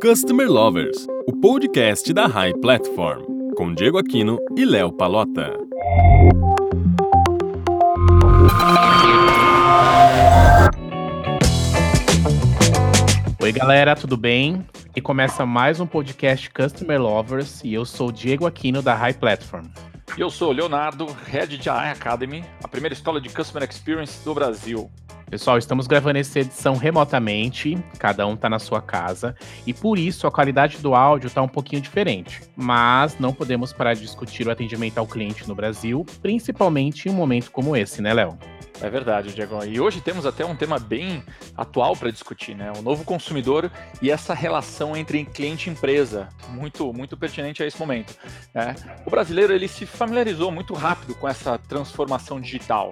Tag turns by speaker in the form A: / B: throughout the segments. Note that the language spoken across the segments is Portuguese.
A: Customer Lovers, o podcast da High Platform, com Diego Aquino e Léo Palota.
B: Oi, galera, tudo bem? E começa mais um podcast Customer Lovers e eu sou o Diego Aquino da High Platform.
C: E eu sou o Leonardo, Head de AI Academy, a primeira escola de Customer Experience do Brasil.
B: Pessoal, estamos gravando essa edição remotamente, cada um está na sua casa, e por isso a qualidade do áudio está um pouquinho diferente. Mas não podemos parar de discutir o atendimento ao cliente no Brasil, principalmente em um momento como esse, né, Léo?
C: É verdade, Diego. E hoje temos até um tema bem atual para discutir, né? O novo consumidor e essa relação entre cliente e empresa, muito, muito pertinente a esse momento. Né? O brasileiro ele se familiarizou muito rápido com essa transformação digital,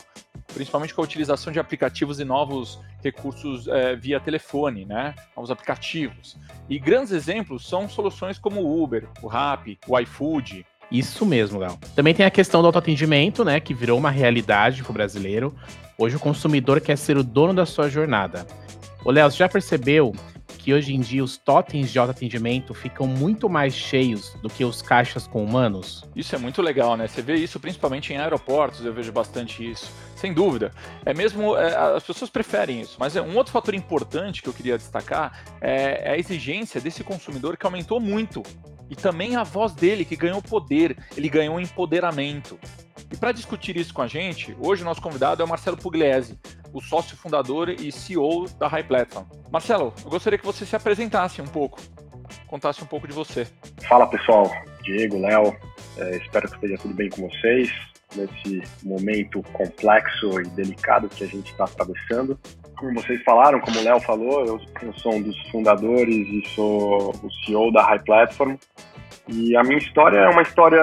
C: principalmente com a utilização de aplicativos e novos recursos é, via telefone, né? Novos aplicativos. E grandes exemplos são soluções como o Uber, o Rappi, o iFood,
B: isso mesmo, Léo. Também tem a questão do autoatendimento, né, que virou uma realidade para o brasileiro. Hoje o consumidor quer ser o dono da sua jornada. Ô, Léo, você já percebeu que hoje em dia os totens de autoatendimento ficam muito mais cheios do que os caixas com humanos?
C: Isso é muito legal, né? Você vê isso principalmente em aeroportos, eu vejo bastante isso. Sem dúvida. É mesmo, é, as pessoas preferem isso. Mas é um outro fator importante que eu queria destacar é, é a exigência desse consumidor que aumentou muito e também a voz dele, que ganhou poder, ele ganhou empoderamento. E para discutir isso com a gente, hoje o nosso convidado é o Marcelo Pugliese, o sócio fundador e CEO da High Platform. Marcelo, eu gostaria que você se apresentasse um pouco, contasse um pouco de você.
D: Fala pessoal, Diego, Léo, é, espero que esteja tudo bem com vocês nesse momento complexo e delicado que a gente está atravessando. Como vocês falaram, como o Léo falou, eu, sou um dos fundadores e sou o CEO da High Platform. E a minha história é uma história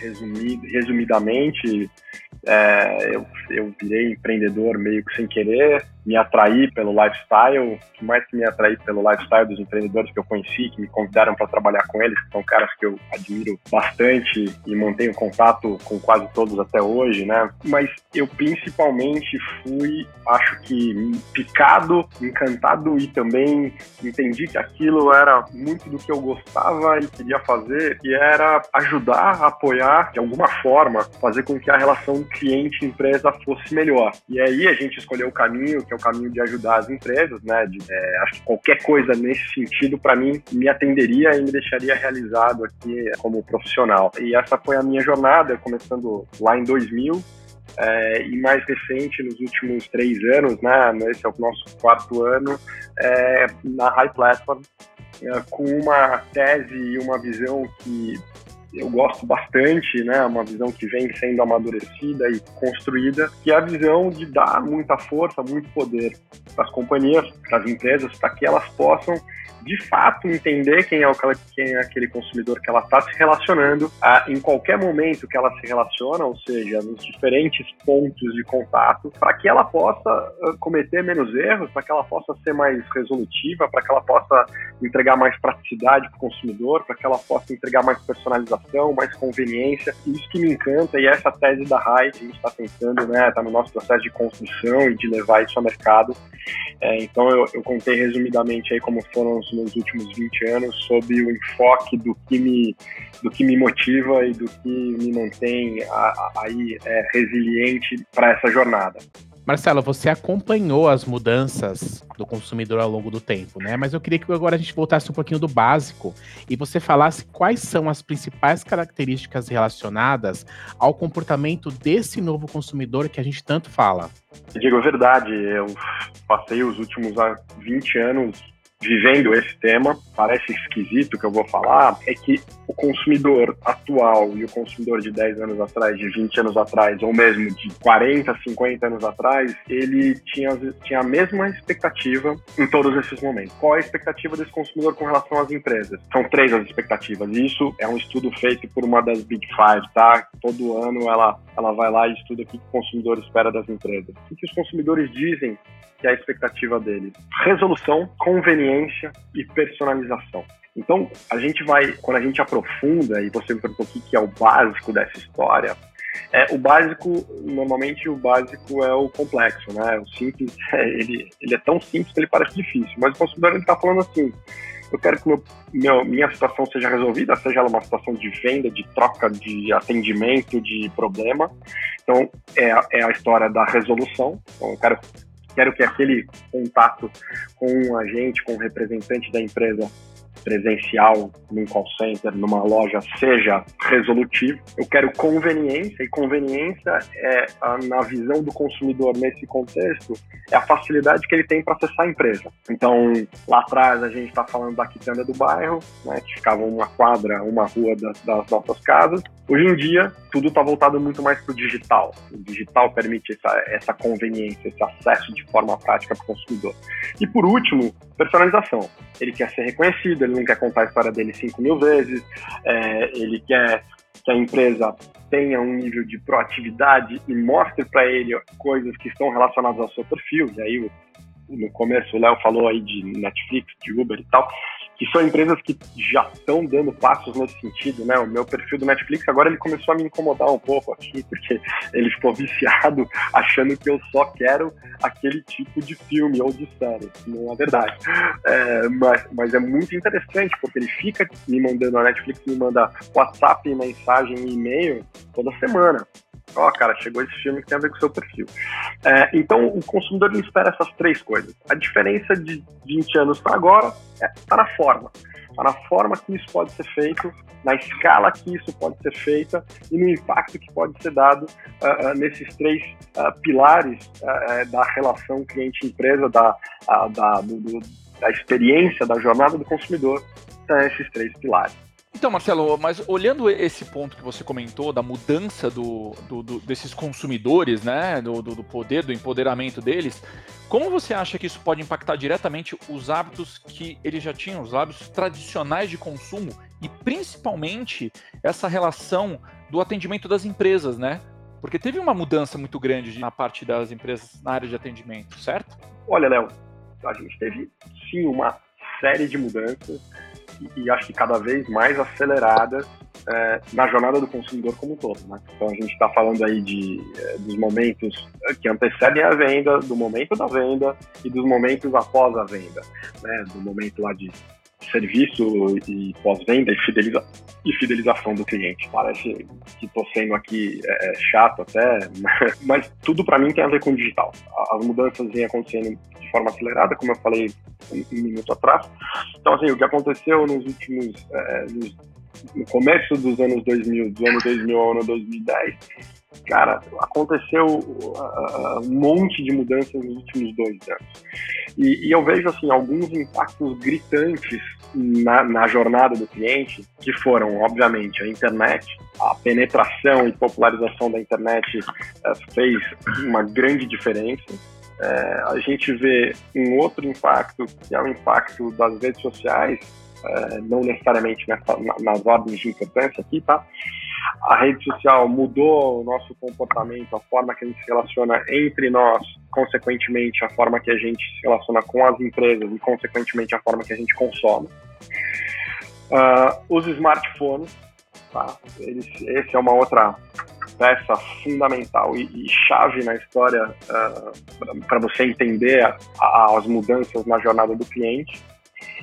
D: resumida, resumidamente é, eu, eu virei empreendedor meio que sem querer, me atraí pelo lifestyle, que mais que me atraí pelo lifestyle dos empreendedores que eu conheci, que me convidaram para trabalhar com eles, que são caras que eu admiro bastante e mantenho contato com quase todos até hoje, né? Mas eu principalmente fui, acho que picado, encantado e também entendi que aquilo era muito do que eu gostava e queria fazer, e era ajudar, apoiar de alguma forma, fazer com que a relação cliente-empresa fosse melhor. E aí a gente escolheu o caminho que é o caminho de ajudar as empresas, né? De, é, acho que qualquer coisa nesse sentido, para mim, me atenderia e me deixaria realizado aqui como profissional. E essa foi a minha jornada, começando lá em 2000. É, e mais recente, nos últimos três anos, né, esse é o nosso quarto ano, é, na High Platform, é, com uma tese e uma visão que eu gosto bastante, né? Uma visão que vem sendo amadurecida e construída, que é a visão de dar muita força, muito poder para as companhias, para as empresas, para que elas possam de fato entender quem é, o, quem é aquele consumidor que ela está se relacionando a, em qualquer momento que ela se relaciona, ou seja, nos diferentes pontos de contato, para que ela possa uh, cometer menos erros, para que ela possa ser mais resolutiva, para que ela possa entregar mais praticidade para o consumidor, para que ela possa entregar mais personalização, mais conveniência. Isso que me encanta e essa tese da RAI, a gente está tentando, né, está no nosso processo de construção e de levar isso ao mercado. É, então eu, eu contei resumidamente aí como foram os nos últimos 20 anos sob o enfoque do que me, do que me motiva e do que me mantém aí é, resiliente para essa jornada.
B: Marcelo, você acompanhou as mudanças do consumidor ao longo do tempo, né? Mas eu queria que agora a gente voltasse um pouquinho do básico e você falasse quais são as principais características relacionadas ao comportamento desse novo consumidor que a gente tanto fala.
D: Digo a verdade, eu passei os últimos 20 anos vivendo esse tema, parece esquisito que eu vou falar, é que o consumidor atual e o consumidor de 10 anos atrás, de 20 anos atrás, ou mesmo de 40, 50 anos atrás, ele tinha, tinha a mesma expectativa em todos esses momentos. Qual é a expectativa desse consumidor com relação às empresas? São três as expectativas. Isso é um estudo feito por uma das Big Five, tá? Todo ano ela, ela vai lá e estuda o que o consumidor espera das empresas. O que os consumidores dizem que é a expectativa deles? Resolução, conveniência e personalização. Então, a gente vai, quando a gente aprofunda, e você me perguntou o que é o básico dessa história, É, o básico, normalmente o básico é o complexo, né? O simples, é, ele, ele é tão simples que ele parece difícil, mas o consumidor está falando assim, eu quero que meu, meu, minha situação seja resolvida, seja ela uma situação de venda, de troca, de atendimento, de problema. Então, é, é a história da resolução. Então, eu quero, quero que aquele contato com um agente, com um representante da empresa presencial num call center, numa loja, seja resolutivo. Eu quero conveniência, e conveniência é, na visão do consumidor nesse contexto, é a facilidade que ele tem para acessar a empresa. Então, lá atrás a gente está falando da quitanda do bairro, né, que ficava uma quadra, uma rua das, das nossas casas. Hoje em dia, tudo está voltado muito mais para o digital. O digital permite essa, essa conveniência, esse acesso de forma prática para o consumidor. E por último, personalização. Ele quer ser reconhecido, ele não quer contar a história dele 5 mil vezes, é, ele quer que a empresa tenha um nível de proatividade e mostre para ele coisas que estão relacionadas ao seu perfil. E aí, no começo, o Léo falou aí de Netflix, de Uber e tal que são empresas que já estão dando passos nesse sentido, né? O meu perfil do Netflix agora ele começou a me incomodar um pouco aqui, porque ele ficou viciado achando que eu só quero aquele tipo de filme ou de série. Não é verdade. É, mas, mas é muito interessante, porque ele fica me mandando, a Netflix me manda WhatsApp, mensagem e e-mail toda semana ó, oh, cara, chegou esse filme que tem a ver com o seu perfil. É, então, o consumidor ele espera essas três coisas. A diferença de 20 anos para agora está é, tá na forma. Está na forma que isso pode ser feito, na escala que isso pode ser feita e no impacto que pode ser dado uh, uh, nesses três uh, pilares da relação cliente-empresa, da, da, da experiência, da jornada do consumidor, são esses três pilares.
C: Então, Marcelo, mas olhando esse ponto que você comentou da mudança do, do, do desses consumidores, né, do, do, poder, do empoderamento deles, como você acha que isso pode impactar diretamente os hábitos que eles já tinham, os hábitos tradicionais de consumo e principalmente essa relação do atendimento das empresas, né? Porque teve uma mudança muito grande na parte das empresas na área de atendimento, certo?
D: Olha, Léo, a gente teve sim uma série de mudanças e, acho que cada vez mais aceleradas é, na jornada do consumidor como um todo. Né? Então a gente está falando aí de, é, dos momentos que antecedem a venda, do momento da venda e dos momentos após a venda, né? do momento lá de serviço e pós-venda e, fideliza e fidelização do cliente. Parece que estou sendo aqui é, é chato até, mas tudo para mim tem a ver com digital. As mudanças vêm acontecendo forma acelerada, como eu falei um, minuto atrás. Então, assim, o que aconteceu nos últimos, é, nos, no começo dos anos 2000, do ano 2000 ao ano 2010, cara, aconteceu uh, um monte de mudanças nos últimos dois anos. E, e eu vejo, assim, alguns impactos gritantes na, na, jornada do cliente, que foram, obviamente, a internet, a penetração e popularização da internet uh, fez uma grande diferença. É, a gente vê um outro impacto, que é o impacto das redes sociais, é, não necessariamente nessa, nas ordens de importância aqui, tá? A rede social mudou o nosso comportamento, a forma que a gente se relaciona entre nós, consequentemente a forma que a gente se relaciona com as empresas e consequentemente a forma que a gente consome. Uh, os smartphones, tá? Eles, esse é uma outra peça fundamental e, e chave na história uh, para você entender a, a, as mudanças na jornada do cliente.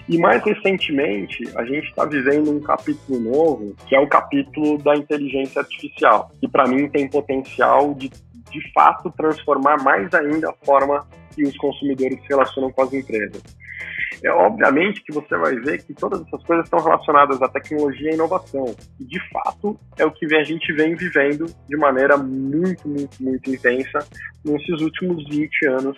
D: E mais recentemente, a gente está vivendo um capítulo novo, que é o capítulo da inteligência artificial, que para mim tem potencial de, de fato, transformar mais ainda a forma que os consumidores se relacionam com as empresas. É obviamente que você vai ver que todas essas coisas estão relacionadas à tecnologia e inovação. E de fato é o que a gente vem vivendo de maneira muito, muito, muito intensa nesses últimos 20 anos,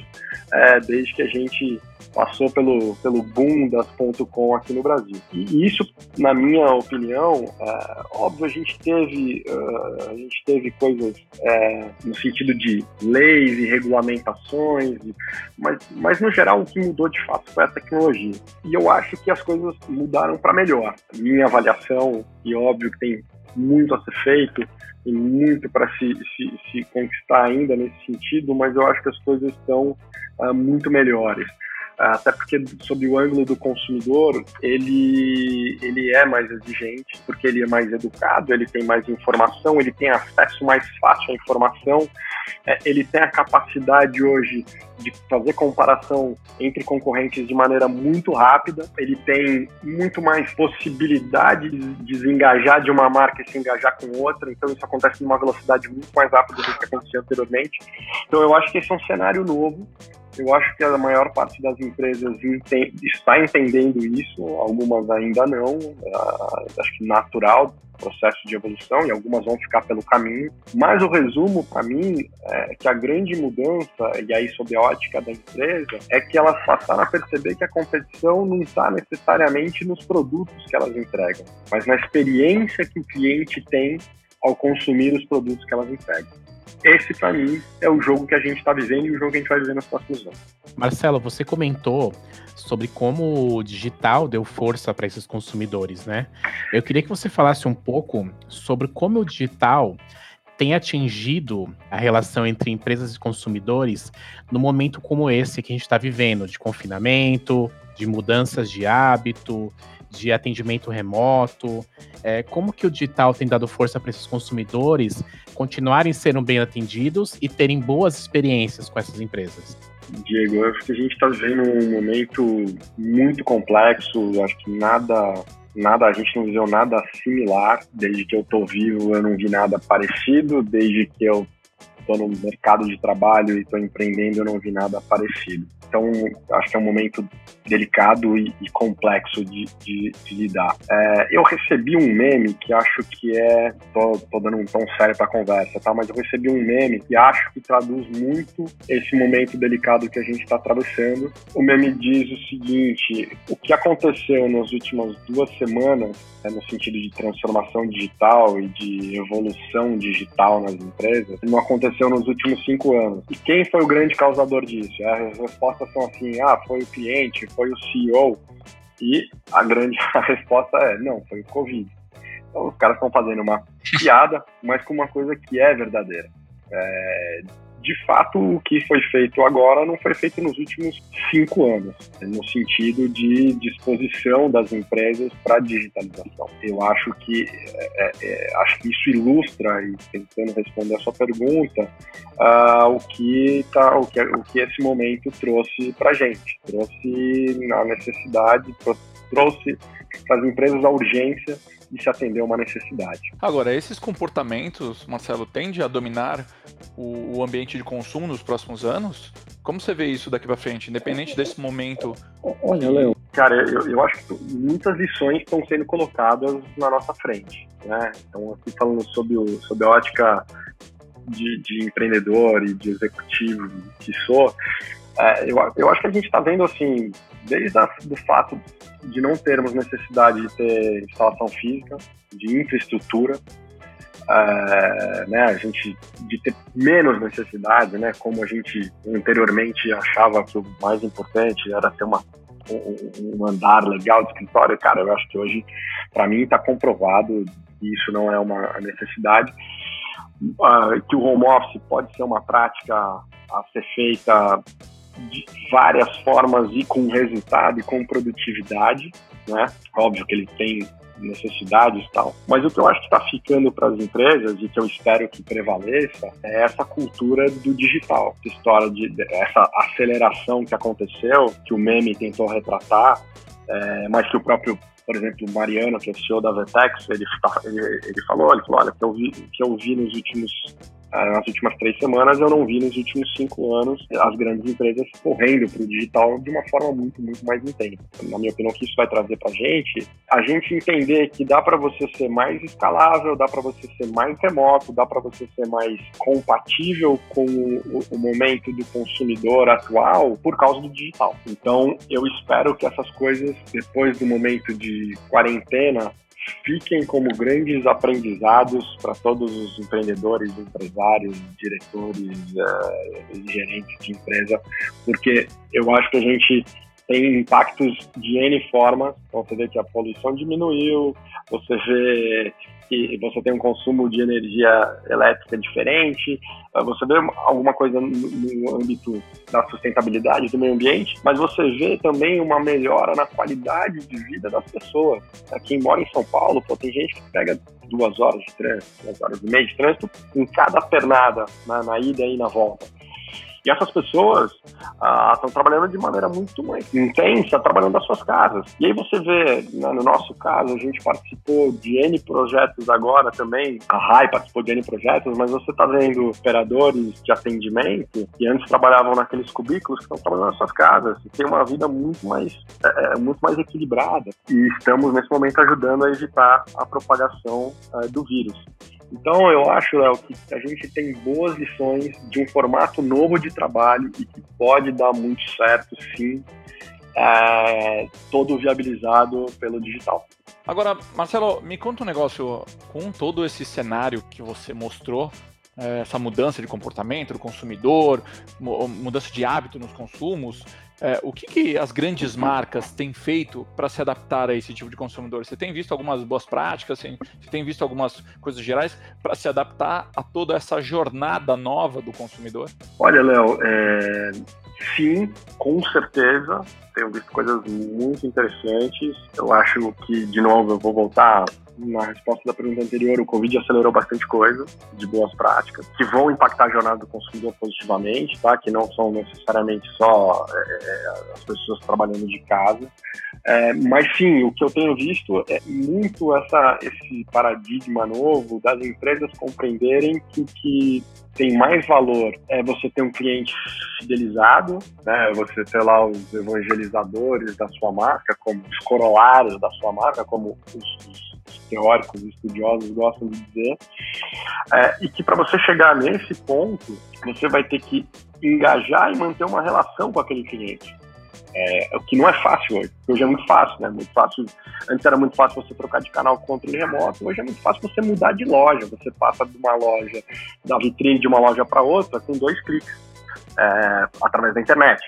D: é, desde que a gente passou pelo, pelo boom das .com aqui no Brasil. E isso, na minha opinião, é, óbvio, a gente teve, uh, a gente teve coisas é, no sentido de leis e regulamentações, mas, mas no geral o que mudou de fato foi a tecnologia. E eu acho que as coisas mudaram para melhor. Minha avaliação, e óbvio que tem muito a ser feito, e muito para se, se, se, conquistar ainda nesse sentido, mas eu acho que as coisas estão uh, muito melhores. até porque sob o ângulo do consumidor, ele, ele é mais exigente, porque ele é mais educado, ele tem mais informação, ele tem acesso mais fácil à informação, é, ele tem a capacidade hoje de fazer comparação entre concorrentes de maneira muito rápida, ele tem muito mais possibilidade de desengajar de uma marca e se engajar com outra, então isso acontece numa velocidade muito mais rápida do que acontecia anteriormente. Então eu acho que esse é um cenário novo, eu acho que a maior parte das empresas está entendendo isso, algumas ainda não. Uh, acho que natural, processo de evolução, e algumas vão ficar pelo caminho. Mas o resumo, para mim, é que a grande mudança, e aí sob a ótica da empresa, é que elas passaram a perceber que a competição não está necessariamente nos produtos que elas entregam, mas na experiência que o cliente tem ao consumir os produtos que elas entregam esse para mim é o jogo que a gente está vivendo e o jogo que a gente vai viver nos próximos anos.
B: Marcelo, você comentou sobre como o digital deu força para esses consumidores, né? Eu queria que você falasse um pouco sobre como o digital tem atingido a relação entre empresas e consumidores no momento como esse que a gente está vivendo, de confinamento, de mudanças de hábito, de atendimento remoto? É, como que o digital tem dado força para esses consumidores continuarem sendo bem atendidos e terem boas experiências com essas empresas?
D: Diego, eu acho que a gente está vivendo um momento muito complexo, acho que nada nada, a gente não viveu nada similar. Desde que eu estou vivo, eu não vi nada parecido. Desde que eu estou no mercado de trabalho e estou empreendendo, eu não vi nada parecido. Então, acho que é um momento delicado e, e complexo de, de, de lidar. É, eu recebi um meme que acho que é. Tô, tô dando um tom sério para a conversa, tá? Mas eu recebi um meme que acho que traduz muito esse momento delicado que a gente está atravessando. O meme diz o seguinte: o que aconteceu nas últimas duas semanas, é, no sentido de transformação digital e de evolução digital nas empresas, não aconteceu nos últimos cinco anos. E quem foi o grande causador disso? A resposta são assim, ah, foi o cliente, foi o CEO, e a grande a resposta é, não, foi o Covid. Então os caras estão fazendo uma piada, mas com uma coisa que é verdadeira. É, de fato, o que foi feito agora não foi feito nos últimos cinco anos, no sentido de disposição das empresas para digitalização. Eu acho que é, é, acho que isso ilustra e tentando responder a sua pergunta uh, o que tá, o que o que esse momento trouxe para gente, trouxe a necessidade, trouxe para as empresas a urgência de se atender a uma necessidade.
C: Agora, esses comportamentos, Marcelo, tende a dominar o, o ambiente de consumo nos próximos anos? Como você vê isso daqui para frente, independente desse momento?
D: Olha, Léo, cara, eu, eu acho que muitas lições estão sendo colocadas na nossa frente, né? Então, aqui falando sobre, o, sobre a ótica de, de empreendedor e de executivo que sou, é, eu, eu acho que a gente está vendo assim, desde a, do fato de não termos necessidade de ter instalação física, de infraestrutura, é, né, a gente de ter menos necessidade, né, como a gente anteriormente achava que o mais importante era ter uma, um, andar legal de escritório, cara, eu acho que hoje, para mim, está comprovado que isso não é uma necessidade, uh, que o home office pode ser uma prática a ser feita de várias formas e com resultado e com produtividade, né? Óbvio que ele tem necessidades e tal. Mas o que eu acho que está ficando para as empresas e que eu espero que prevaleça é essa cultura do digital, essa história de essa aceleração que aconteceu, que o meme tentou retratar, é, mas que o próprio por exemplo, o Mariano, que é CEO da Vertex, ele, ele, ele falou, ele falou, olha, que que eu vi nos últimos nas últimas três semanas, eu não vi nos últimos cinco anos as grandes empresas correndo para o digital de uma forma muito, muito mais intensa. Na minha opinião, o que isso vai trazer para a gente, a gente entender que dá para você ser mais escalável, dá para você ser mais remoto, dá para você ser mais compatível com o, o momento do consumidor atual por causa do digital. Então, eu espero que essas coisas, depois do momento de quarentena, fiquem como grandes aprendizados para todos os empreendedores, empresários, diretores uh, gerentes de empresa, porque eu acho que a gente tem impactos de N formas. Então, você vê que a poluição diminuiu, você vê que você tem um consumo de energia elétrica diferente, ah, você vê alguma coisa no, âmbito da sustentabilidade do meio ambiente, mas você vê também uma melhora na qualidade de vida das pessoas. Quem mora em São Paulo, pô, tem gente que pega duas horas de trânsito, duas horas e meia de trânsito em cada pernada, na, na ida e na volta. E essas pessoas estão ah, trabalhando de maneira muito mais intensa, trabalhando das suas casas. E aí você vê, né, no nosso caso, a gente participou de N projetos agora também, a RAI participou de N projetos, mas você está vendo operadores de atendimento que antes trabalhavam naqueles cubículos que estão trabalhando nas suas casas e tem uma vida muito mais, é, é, muito mais equilibrada. E estamos, nesse momento, ajudando a evitar a propagação é, do vírus. Então, eu acho, Léo, que a gente tem boas lições de um formato novo de trabalho e que pode dar muito certo, sim, é, todo viabilizado pelo digital.
C: Agora, Marcelo, me conta um negócio com todo esse cenário que você mostrou, é, essa mudança de comportamento do consumidor, mudança de hábito nos consumos. É, o que, que, as grandes marcas têm feito para se adaptar a esse tipo de consumidor? Você tem visto algumas boas práticas? Você tem visto algumas coisas gerais para se adaptar a toda essa jornada nova do consumidor?
D: Olha, Léo, é... sim, com certeza. Tenho visto coisas muito interessantes. Eu acho que, de novo, eu vou voltar na resposta da pergunta anterior, o Covid acelerou bastante coisa de boas práticas que vão impactar a jornada do consumidor positivamente, tá? Que não são necessariamente só é, é, as pessoas trabalhando de casa, é, mas sim, o que eu tenho visto é muito essa, esse paradigma novo das empresas compreenderem que, que tem mais valor é você ter um cliente fidelizado, né? Você ter lá os evangelizadores da sua marca, como os corolários da sua marca, como os, os teóricos e estudiosos gostam de dizer, é, e que para você chegar nesse ponto, você vai ter que engajar e manter uma relação com aquele cliente. É, o que não é fácil hoje. Hoje é muito fácil, né? Muito fácil. Antes era muito fácil você trocar de canal com controle remoto. Hoje é muito fácil você mudar de loja. Você passa de uma loja, da vitrine de uma loja para outra com dois cliques é, através da internet.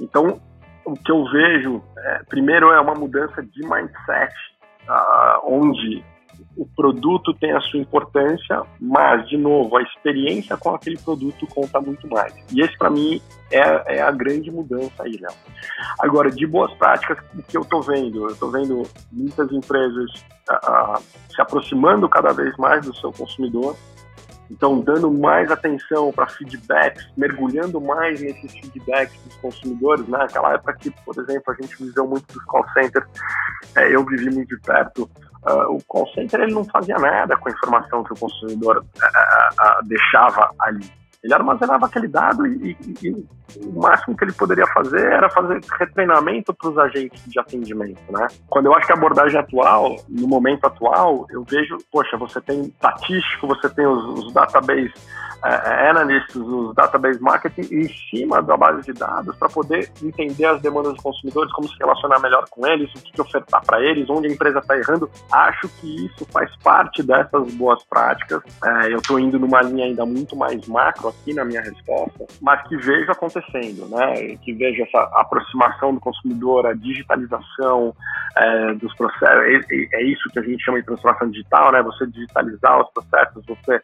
D: Então, o que eu vejo, é, primeiro, é uma mudança de mindset uh, onde o produto tem a sua importância, mas, de novo, a experiência com aquele produto conta muito mais. E esse, para mim, é, é, a grande mudança aí, Léo. Agora, de boas práticas, o que eu estou vendo? Eu estou vendo muitas empresas uh, se aproximando cada vez mais do seu consumidor, então, dando mais atenção para feedbacks, mergulhando mais nesses feedbacks dos consumidores, né? Aquela época que, por exemplo, a gente viveu muito dos call centers, é, eu vivi muito de perto. Uh, o call center ele não fazia nada com a informação que o consumidor uh, uh, deixava ali. Ele armazenava aquele dado e, e, e, o máximo que ele poderia fazer era fazer retreinamento para os agentes de atendimento, né? Quando eu acho que a abordagem atual, no momento atual, eu vejo, poxa, você tem estatístico, você tem os, os database é, analysts, os database marketing em cima da base de dados para poder entender as demandas dos consumidores, como se relacionar melhor com eles, o que, que ofertar para eles, onde a empresa está errando. Acho que isso faz parte dessas boas práticas. É, eu estou indo numa linha ainda muito mais macro aqui na minha resposta, mas que vejo acontecendo, né? Que vejo essa aproximação do consumidor, a digitalização é, dos processos. É, é, isso que a gente chama de transformação digital, né? Você digitalizar os processos, você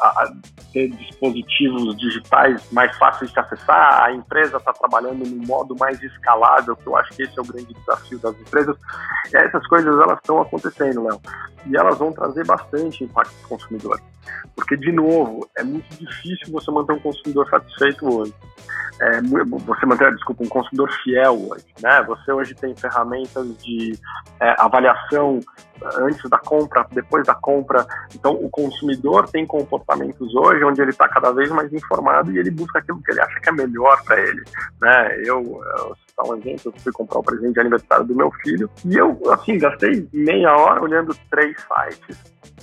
D: a, ter dispositivos digitais mais fáceis de acessar, a empresa está trabalhando num modo mais escalável, que eu acho que esse é o grande desafio das empresas. E essas coisas elas estão acontecendo, Léo, e elas vão trazer bastante impacto para o consumidor. Porque, de novo, é muito difícil você manter um consumidor satisfeito hoje. É, você manter, desculpa, um consumidor fiel hoje. Né? Você hoje tem ferramentas de é, avaliação antes da compra, depois da compra. Então, o consumidor tem comportamentos hoje onde ele está cada vez mais informado e ele busca aquilo que ele acha que é melhor para ele. Né? Eu, eu citar um exemplo, eu fui comprar o presente de aniversário do meu filho e eu, assim, gastei meia hora olhando três sites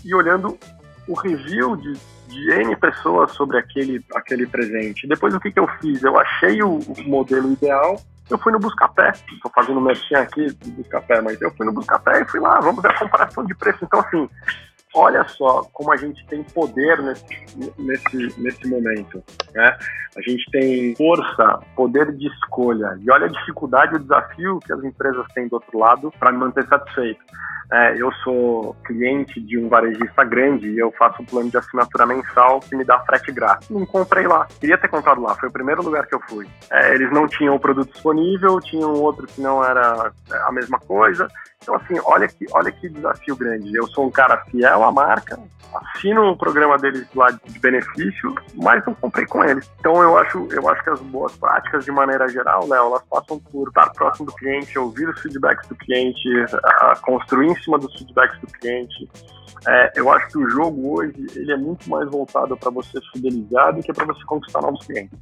D: e olhando o review de, de N pessoas sobre aquele, aquele presente. Depois o que, que eu fiz? Eu achei o, o modelo ideal, eu fui no Buscapé. Estou fazendo merchan aqui do Buscapé, mas eu fui no Buscapé e fui lá, vamos ver a comparação de preço. Então, assim, olha só como a gente tem poder nesse, nesse, nesse momento. Né? A gente tem força, poder de escolha. E olha a dificuldade o desafio que as empresas têm do outro lado para me manter satisfeito. é, eu sou cliente de um varejista grande e eu faço um plano de assinatura mensal que me dá frete grátis. Não comprei lá. Queria ter comprado lá, foi o primeiro lugar que eu fui. É, eles não tinham o produto disponível, tinham outro que não era a mesma coisa. Então, assim, olha que, olha que desafio grande. Eu sou um cara fiel à marca, assino o programa deles lá de benefício, mas não comprei com eles. Então, eu acho, eu acho que as boas práticas, de maneira geral, Léo, elas passam por estar próximo do cliente, ouvir os feedbacks do cliente, construir em cima dos feedbacks do cliente. É, eu acho que o jogo hoje ele é muito mais voltado para você fidelizar do que para você conquistar novos clientes.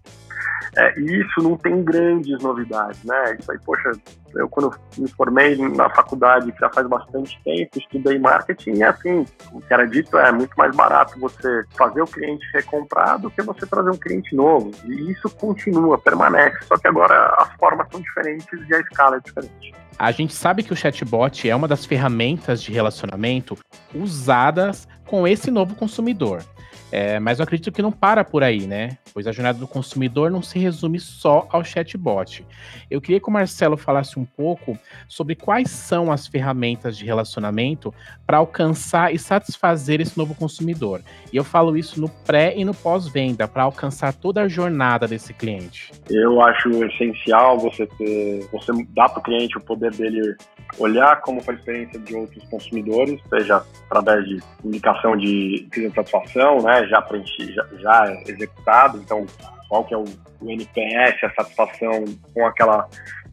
D: É, e isso não tem grandes novidades, né? Isso aí, poxa, eu quando me formei na faculdade, que já faz bastante tempo, estudei marketing e assim, o que era dito é muito mais barato você fazer o cliente recomprar do que você trazer um cliente novo. E isso continua, permanece, só que agora as formas são diferentes e a escala é diferente.
B: A gente sabe que o chatbot é uma das ferramentas de relacionamento usadas com esse novo consumidor. É, mas eu acredito que não para por aí, né? Pois a jornada do consumidor não se resume só ao chatbot. Eu queria que o Marcelo falasse um pouco sobre quais são as ferramentas de relacionamento para alcançar e satisfazer esse novo consumidor. E eu falo isso no pré e no pós-venda, para alcançar toda a jornada desse cliente.
D: Eu acho essencial você ter, você dar para o cliente o poder dele olhar como foi a experiência de outros consumidores, seja através de indicação de, de satisfação, né? já preenchido, já, já executado, então qual que é o, o, NPS, a satisfação com aquela,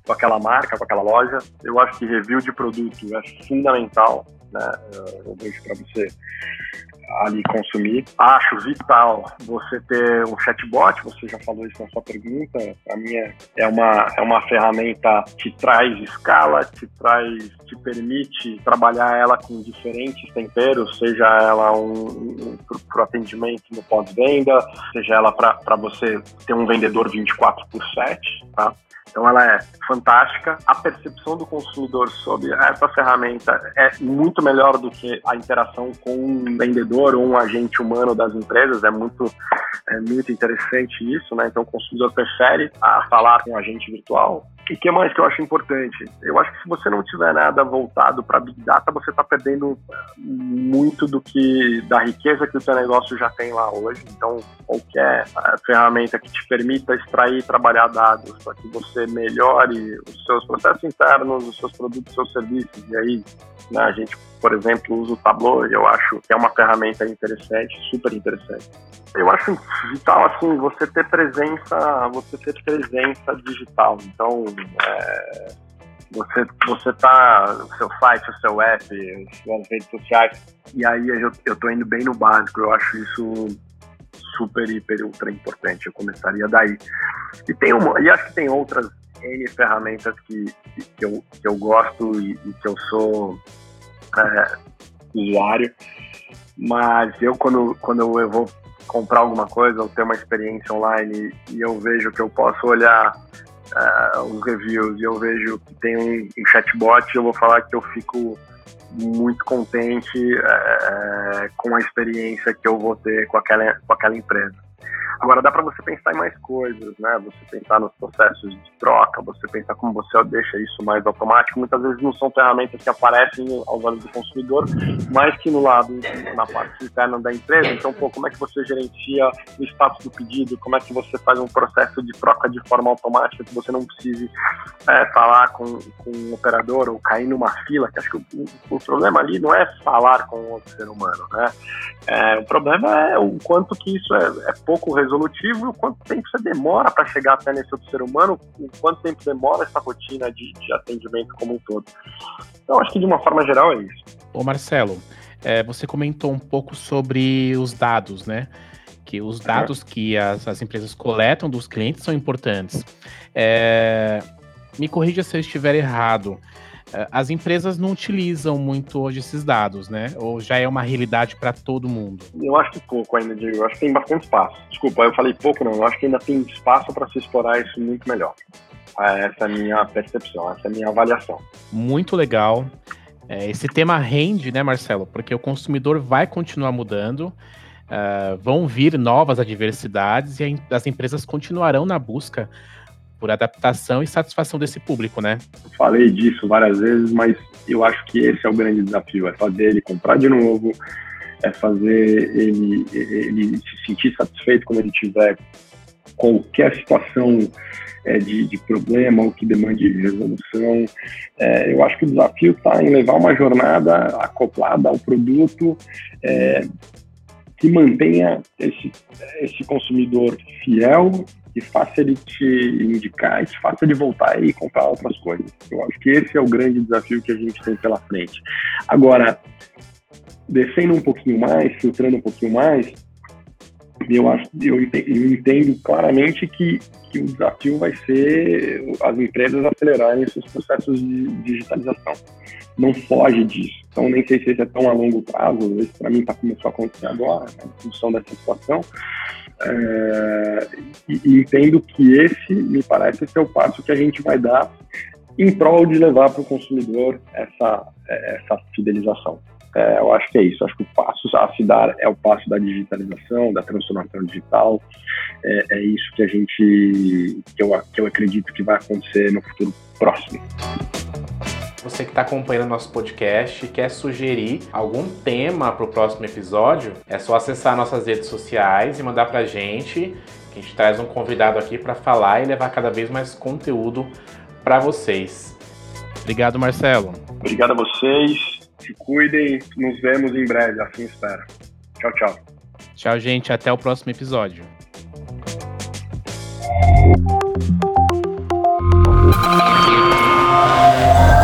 D: com aquela marca, com aquela loja. Eu acho que review de produto é fundamental, né? Eu vejo para você ali consumir. Acho vital você ter um chatbot, você já falou isso na sua pergunta. A minha é uma, é uma ferramenta que traz escala, te traz, te permite trabalhar ela com diferentes temperos, seja ela um, um para atendimento no pós-venda, seja ela para você ter um vendedor 24 por 7, tá? Então ela é fantástica. A percepção do consumidor sobre essa ferramenta é muito melhor do que a interação com um vendedor ou um agente humano das empresas. É muito, é muito interessante isso, né? Então o consumidor prefere a falar com um agente virtual e o que mais que eu acho importante? Eu acho que se você não tiver nada voltado para Big Data, você está perdendo muito do que da riqueza que o seu negócio já tem lá hoje. Então, qualquer eh, ferramenta que te permita extrair e trabalhar dados para que você melhore os seus processos internos, os seus produtos, os seus serviços. E aí, né, a gente, por exemplo, usa o Tableau eu acho que é uma ferramenta interessante, super interessante. Eu acho vital, assim, você ter presença, você ter presença digital. Então, é, você, você tá, o seu site, o seu app, suas redes sociais, e aí eu, eu tô indo bem no básico, eu acho isso super, hiper, ultra importante, eu começaria daí. E tem uma, e acho que tem outras N ferramentas que, que, eu, que eu gosto e, e que eu sou é, usuário, mas eu quando, quando eu vou comprar alguma coisa ou ter uma experiência online e eu vejo que eu posso olhar uh, os reviews e eu vejo que tem um, um chatbot, eu vou falar que eu fico muito contente uh, com a experiência que eu vou ter com aquela, com aquela empresa. Agora dá para você pensar em mais coisas, né? Você pensar nos processos de troca, você pensar como você deixa isso mais automático. Muitas vezes não são ferramentas que aparecem aos olhos do consumidor, mas que no lado, na parte interna da empresa. Então, pô, como é que você gerencia o status do pedido? Como é que você faz um processo de troca de forma automática que você não precise é, falar com, com um operador ou cair numa fila? Que acho que o, o problema ali não é falar com outro ser humano, né? É, o problema é o quanto que isso é, é pouco resolvido resolutivo e o quanto tempo você demora para chegar até nesse outro ser humano, o quanto tempo demora essa rotina de, de atendimento como um todo. Então, acho que de uma forma geral é isso.
B: Ô Marcelo, é, você comentou um pouco sobre os dados, né? Que os dados que as, as empresas coletam dos clientes são importantes. É, me corrija se eu estiver errado. É, as empresas não utilizam muito hoje esses dados, né? Ou já é uma realidade para todo mundo?
D: Eu acho que pouco ainda, Diego. Eu acho que tem bastante espaço. Desculpa, eu falei pouco, não. Eu acho que ainda tem espaço para se explorar isso muito melhor. É, essa é a minha percepção, essa é a minha avaliação.
B: Muito legal. É, esse tema rende, né, Marcelo? Porque o consumidor vai continuar mudando. Uh, vão vir novas adversidades e as empresas continuarão na busca por adaptação e satisfação desse público, né?
D: Falei disso várias vezes, mas eu acho que esse é o grande desafio, é fazer ele comprar de novo, é fazer ele, ele se sentir satisfeito quando ele tiver qualquer situação é, de, de, problema ou que demande resolução. É, eu acho que o desafio está em levar uma jornada acoplada ao produto é, que mantenha esse, esse consumidor fiel que faça ele te indicar que faça ele voltar e comprar outras coisas. Eu acho que esse é o grande desafio que a gente tem pela frente. Agora, descendo um pouquinho mais, filtrando um pouquinho mais, eu acho, eu entendo claramente que, que o desafio vai ser as empresas acelerarem seus processos de digitalização. Não foge disso. Então, nem sei se isso é tão a longo prazo, esse para mim está começando a acontecer agora, né, em função dessa situação. É, e, entendo que esse, me parece, ser o passo que a gente vai dar em prol de levar para o consumidor essa, essa fidelização. É, eu acho que é isso. Acho que o passo a se dar é o passo da digitalização, da transformação digital. É, é isso que a gente, que eu, que eu acredito que vai acontecer no futuro próximo.
B: Você que está acompanhando nosso podcast e quer sugerir algum tema para o próximo episódio, é só acessar nossas redes sociais e mandar para a gente, que a gente traz um convidado aqui para falar e levar cada vez mais conteúdo para vocês. Obrigado, Marcelo.
D: Obrigado a vocês. Se cuidem. Nos vemos em breve. Assim espero. Tchau, tchau.
B: Tchau, gente. Até o próximo episódio. Thank you.